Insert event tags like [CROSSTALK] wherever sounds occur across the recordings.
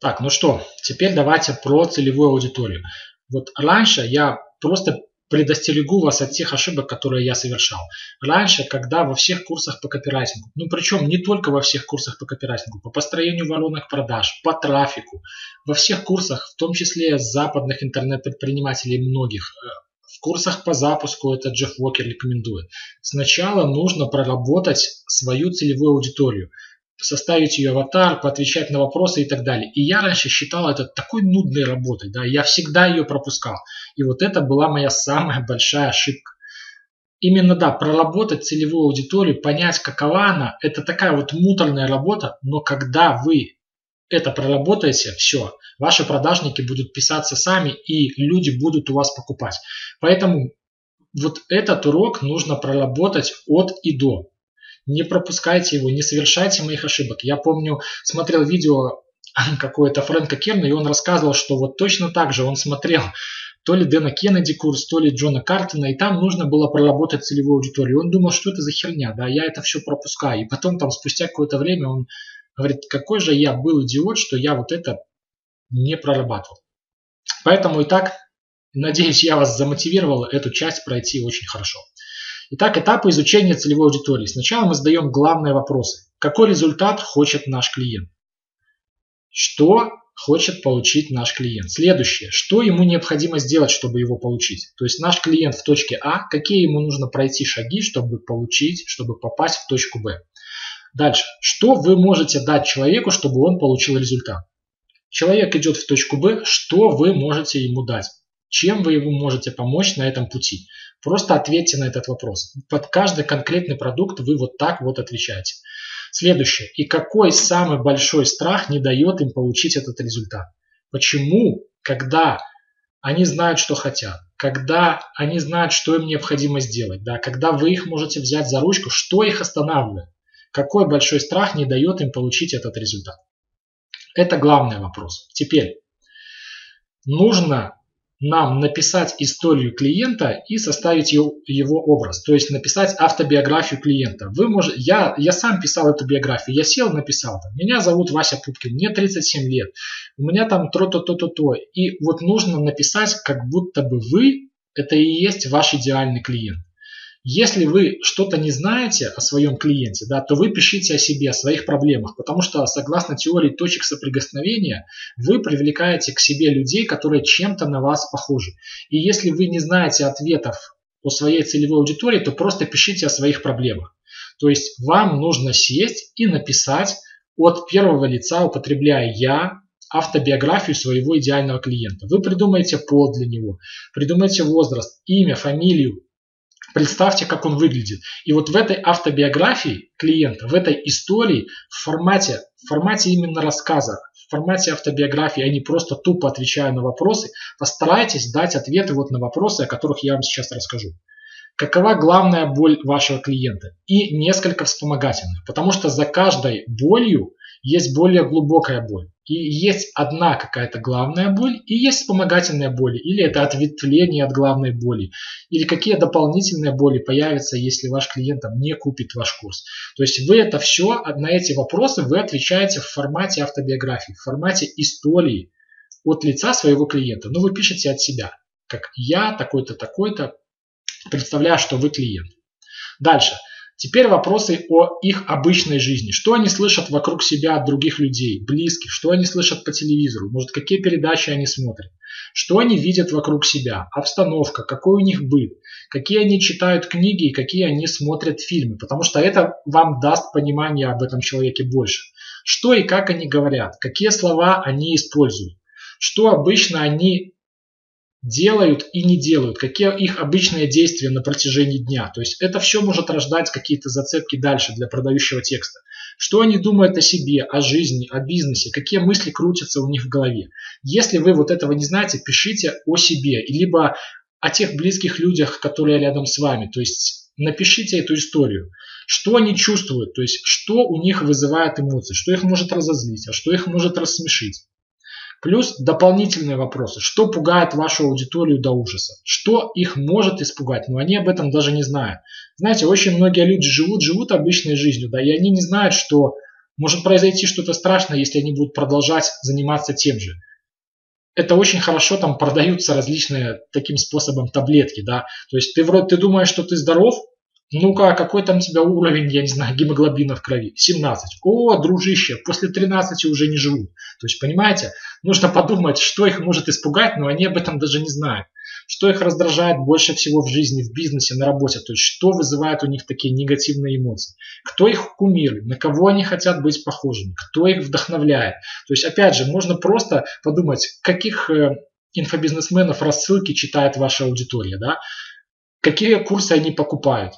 Так, ну что, теперь давайте про целевую аудиторию. Вот раньше я просто предостерегу вас от тех ошибок, которые я совершал. Раньше, когда во всех курсах по копирайтингу, ну причем не только во всех курсах по копирайтингу, по построению воронок продаж, по трафику, во всех курсах, в том числе западных интернет-предпринимателей многих, э, в курсах по запуску, это Джефф Уокер рекомендует, сначала нужно проработать свою целевую аудиторию составить ее аватар, поотвечать на вопросы и так далее. И я раньше считал это такой нудной работой, да, я всегда ее пропускал. И вот это была моя самая большая ошибка. Именно, да, проработать целевую аудиторию, понять, какова она, это такая вот муторная работа, но когда вы это проработаете, все, ваши продажники будут писаться сами, и люди будут у вас покупать. Поэтому вот этот урок нужно проработать от и до не пропускайте его, не совершайте моих ошибок. Я помню, смотрел видео [CLEARS THROAT] какое-то Фрэнка Керна, и он рассказывал, что вот точно так же он смотрел то ли Дэна Кеннеди курс, то ли Джона Картона, и там нужно было проработать целевую аудиторию. Он думал, что это за херня, да, я это все пропускаю. И потом там спустя какое-то время он говорит, какой же я был идиот, что я вот это не прорабатывал. Поэтому и так, надеюсь, я вас замотивировал эту часть пройти очень хорошо. Итак, этапы изучения целевой аудитории. Сначала мы задаем главные вопросы. Какой результат хочет наш клиент? Что хочет получить наш клиент? Следующее. Что ему необходимо сделать, чтобы его получить? То есть наш клиент в точке А, какие ему нужно пройти шаги, чтобы получить, чтобы попасть в точку Б? Дальше. Что вы можете дать человеку, чтобы он получил результат? Человек идет в точку Б, что вы можете ему дать? Чем вы ему можете помочь на этом пути? Просто ответьте на этот вопрос. Под каждый конкретный продукт вы вот так вот отвечаете. Следующее. И какой самый большой страх не дает им получить этот результат? Почему, когда они знают, что хотят, когда они знают, что им необходимо сделать, да, когда вы их можете взять за ручку, что их останавливает? Какой большой страх не дает им получить этот результат? Это главный вопрос. Теперь, нужно нам написать историю клиента и составить его, образ, то есть написать автобиографию клиента. Вы можете, я, я сам писал эту биографию, я сел, написал, меня зовут Вася Пупкин, мне 37 лет, у меня там то-то-то-то-то. И вот нужно написать, как будто бы вы, это и есть ваш идеальный клиент. Если вы что-то не знаете о своем клиенте, да, то вы пишите о себе, о своих проблемах, потому что согласно теории точек соприкосновения вы привлекаете к себе людей, которые чем-то на вас похожи. И если вы не знаете ответов о своей целевой аудитории, то просто пишите о своих проблемах. То есть вам нужно сесть и написать от первого лица, употребляя «я», автобиографию своего идеального клиента. Вы придумаете пол для него, придумаете возраст, имя, фамилию, Представьте, как он выглядит. И вот в этой автобиографии клиента, в этой истории, в формате, в формате именно рассказа, в формате автобиографии, а не просто тупо отвечая на вопросы, постарайтесь дать ответы вот на вопросы, о которых я вам сейчас расскажу. Какова главная боль вашего клиента? И несколько вспомогательных. Потому что за каждой болью есть более глубокая боль. И есть одна какая-то главная боль, и есть вспомогательная боль, или это ответвление от главной боли, или какие дополнительные боли появятся, если ваш клиент там, не купит ваш курс. То есть вы это все, на эти вопросы вы отвечаете в формате автобиографии, в формате истории от лица своего клиента. Ну, вы пишете от себя, как я такой-то, такой-то, представляю, что вы клиент. Дальше. Теперь вопросы о их обычной жизни. Что они слышат вокруг себя от других людей, близких, что они слышат по телевизору, может какие передачи они смотрят, что они видят вокруг себя, обстановка, какой у них быт, какие они читают книги и какие они смотрят фильмы, потому что это вам даст понимание об этом человеке больше. Что и как они говорят, какие слова они используют, что обычно они делают и не делают, какие их обычные действия на протяжении дня. То есть это все может рождать какие-то зацепки дальше для продающего текста. Что они думают о себе, о жизни, о бизнесе, какие мысли крутятся у них в голове. Если вы вот этого не знаете, пишите о себе, либо о тех близких людях, которые рядом с вами. То есть напишите эту историю. Что они чувствуют, то есть что у них вызывает эмоции, что их может разозлить, а что их может рассмешить. Плюс дополнительные вопросы. Что пугает вашу аудиторию до ужаса? Что их может испугать? Но они об этом даже не знают. Знаете, очень многие люди живут, живут обычной жизнью, да, и они не знают, что Может произойти что-то страшное, если они будут продолжать заниматься тем же. Это очень хорошо там продаются различные таким способом таблетки, да. То есть ты вроде ты думаешь, что ты здоров, ну-ка, какой там у тебя уровень, я не знаю, гемоглобина в крови? 17. О, дружище, после 13 уже не живут. То есть, понимаете, нужно подумать, что их может испугать, но они об этом даже не знают. Что их раздражает больше всего в жизни, в бизнесе, на работе. То есть, что вызывает у них такие негативные эмоции. Кто их кумиры, на кого они хотят быть похожими, кто их вдохновляет. То есть, опять же, можно просто подумать, каких э, инфобизнесменов рассылки читает ваша аудитория, да? Какие курсы они покупают,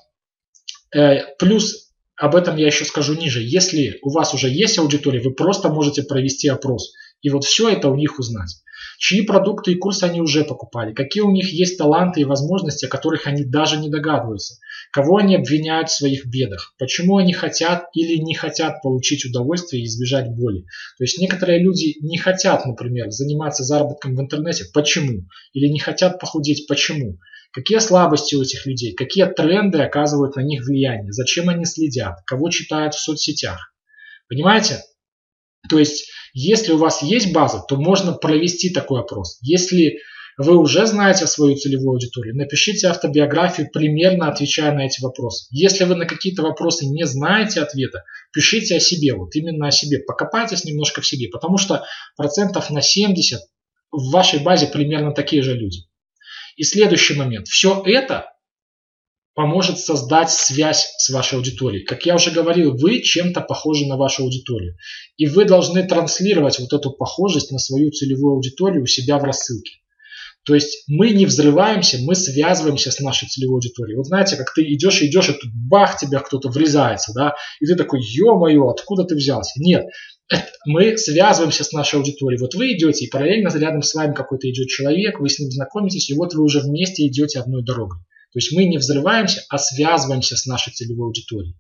плюс об этом я еще скажу ниже. Если у вас уже есть аудитория, вы просто можете провести опрос. И вот все это у них узнать. Чьи продукты и курсы они уже покупали, какие у них есть таланты и возможности, о которых они даже не догадываются, кого они обвиняют в своих бедах, почему они хотят или не хотят получить удовольствие и избежать боли. То есть некоторые люди не хотят, например, заниматься заработком в интернете. Почему? Или не хотят похудеть. Почему? Какие слабости у этих людей, какие тренды оказывают на них влияние, зачем они следят, кого читают в соцсетях. Понимаете? То есть, если у вас есть база, то можно провести такой опрос. Если вы уже знаете свою целевую аудиторию, напишите автобиографию, примерно отвечая на эти вопросы. Если вы на какие-то вопросы не знаете ответа, пишите о себе, вот именно о себе, покопайтесь немножко в себе, потому что процентов на 70 в вашей базе примерно такие же люди. И следующий момент. Все это поможет создать связь с вашей аудиторией. Как я уже говорил, вы чем-то похожи на вашу аудиторию. И вы должны транслировать вот эту похожесть на свою целевую аудиторию у себя в рассылке. То есть мы не взрываемся, мы связываемся с нашей целевой аудиторией. Вот знаете, как ты идешь, идешь, и тут бах, тебя кто-то врезается, да, и ты такой, ё-моё, откуда ты взялся? Нет, мы связываемся с нашей аудиторией. Вот вы идете, и параллельно рядом с вами какой-то идет человек, вы с ним знакомитесь, и вот вы уже вместе идете одной дорогой. То есть мы не взрываемся, а связываемся с нашей целевой аудиторией.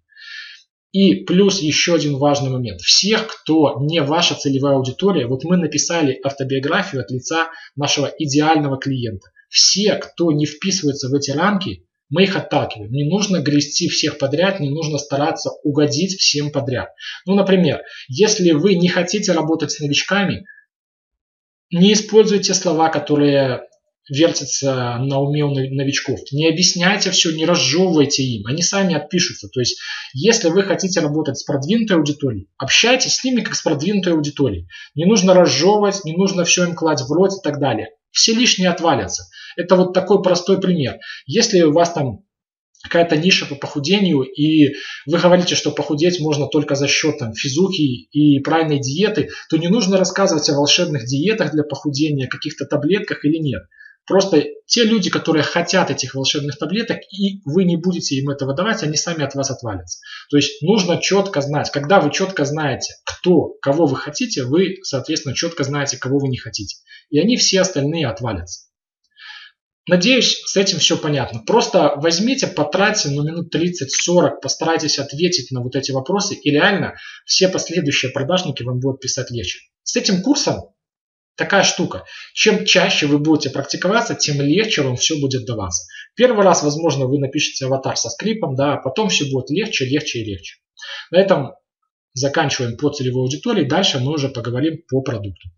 И плюс еще один важный момент. Всех, кто не ваша целевая аудитория, вот мы написали автобиографию от лица нашего идеального клиента. Все, кто не вписывается в эти рамки, мы их отталкиваем. Не нужно грести всех подряд, не нужно стараться угодить всем подряд. Ну, например, если вы не хотите работать с новичками, не используйте слова, которые вертятся на уме у новичков. Не объясняйте все, не разжевывайте им, они сами отпишутся. То есть, если вы хотите работать с продвинутой аудиторией, общайтесь с ними как с продвинутой аудиторией. Не нужно разжевывать, не нужно все им класть в рот и так далее. Все лишние отвалятся. Это вот такой простой пример. Если у вас там какая-то ниша по похудению, и вы говорите, что похудеть можно только за счет там, физухи и правильной диеты, то не нужно рассказывать о волшебных диетах для похудения, каких-то таблетках или нет. Просто те люди, которые хотят этих волшебных таблеток, и вы не будете им этого давать, они сами от вас отвалятся. То есть нужно четко знать, когда вы четко знаете, кто, кого вы хотите, вы, соответственно, четко знаете, кого вы не хотите. И они все остальные отвалятся. Надеюсь, с этим все понятно. Просто возьмите, потратьте ну, минут 30-40, постарайтесь ответить на вот эти вопросы, и реально все последующие продажники вам будут писать легче. С этим курсом такая штука. Чем чаще вы будете практиковаться, тем легче вам все будет даваться. Первый раз, возможно, вы напишите аватар со скрипом, да, а потом все будет легче, легче и легче. На этом заканчиваем по целевой аудитории. Дальше мы уже поговорим по продукту.